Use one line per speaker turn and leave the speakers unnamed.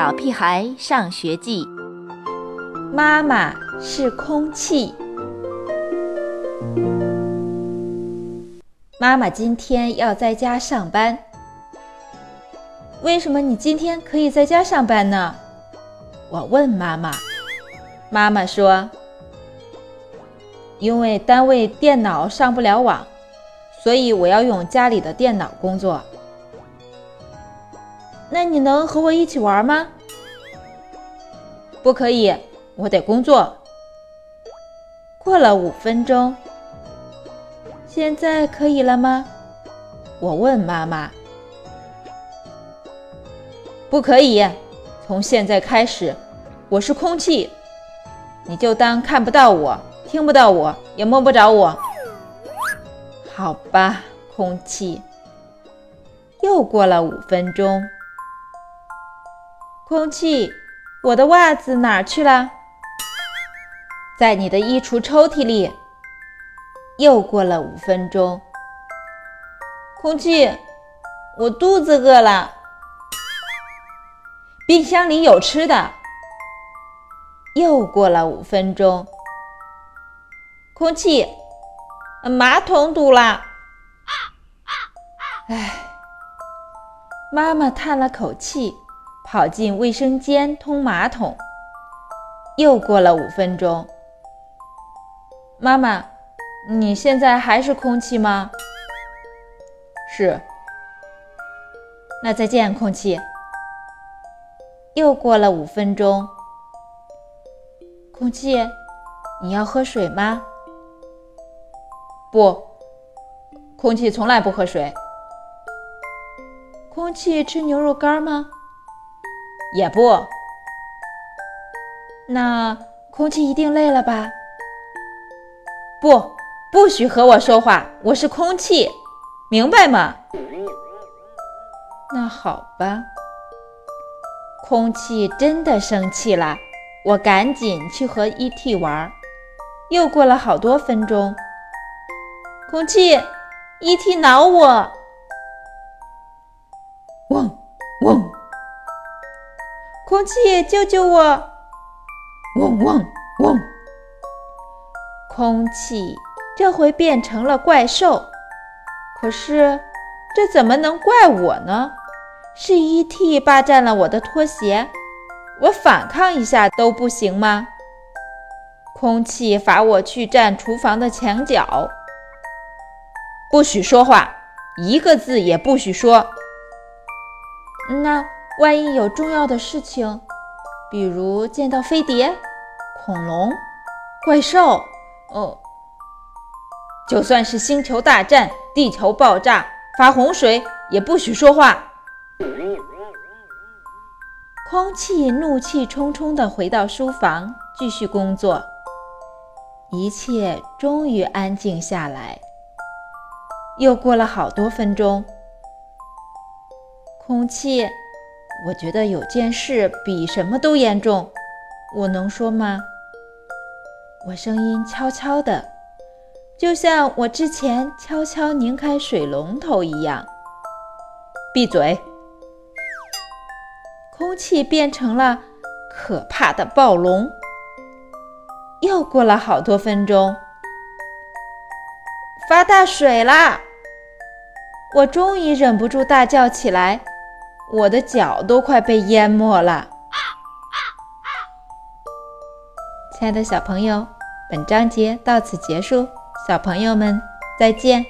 小屁孩上学记》，
妈妈是空气。妈妈今天要在家上班。为什么你今天可以在家上班呢？我问妈妈。妈妈说：“因为单位电脑上不了网，所以我要用家里的电脑工作。”那你能和我一起玩吗？不可以，我得工作。过了五分钟，现在可以了吗？我问妈妈。不可以，从现在开始，我是空气，你就当看不到我，听不到我，也摸不着我。好吧，空气。又过了五分钟。空气，我的袜子哪儿去了？在你的衣橱抽屉里。又过了五分钟。空气，我肚子饿了。冰箱里有吃的。又过了五分钟。空气，马桶堵了。唉，妈妈叹了口气。跑进卫生间通马桶。又过了五分钟，妈妈，你现在还是空气吗？是。那再见，空气。又过了五分钟，空气，你要喝水吗？不，空气从来不喝水。空气吃牛肉干吗？也不，那空气一定累了吧？不，不许和我说话，我是空气，明白吗？那好吧。空气真的生气了，我赶紧去和 ET 玩。又过了好多分钟，空气，ET 挠我，空气，救救我！嗡嗡嗡！空气这回变成了怪兽，可是这怎么能怪我呢？是 ET 霸占了我的拖鞋，我反抗一下都不行吗？空气罚我去站厨房的墙角，不许说话，一个字也不许说。那。万一有重要的事情，比如见到飞碟、恐龙、怪兽，哦，就算是星球大战、地球爆炸、发洪水，也不许说话。空气怒气冲冲地回到书房，继续工作。一切终于安静下来。又过了好多分钟，空气。我觉得有件事比什么都严重，我能说吗？我声音悄悄的，就像我之前悄悄拧开水龙头一样。闭嘴！空气变成了可怕的暴龙。又过了好多分钟，发大水啦！我终于忍不住大叫起来。我的脚都快被淹没了，亲爱的小朋友，本章节到此结束，小朋友们再见。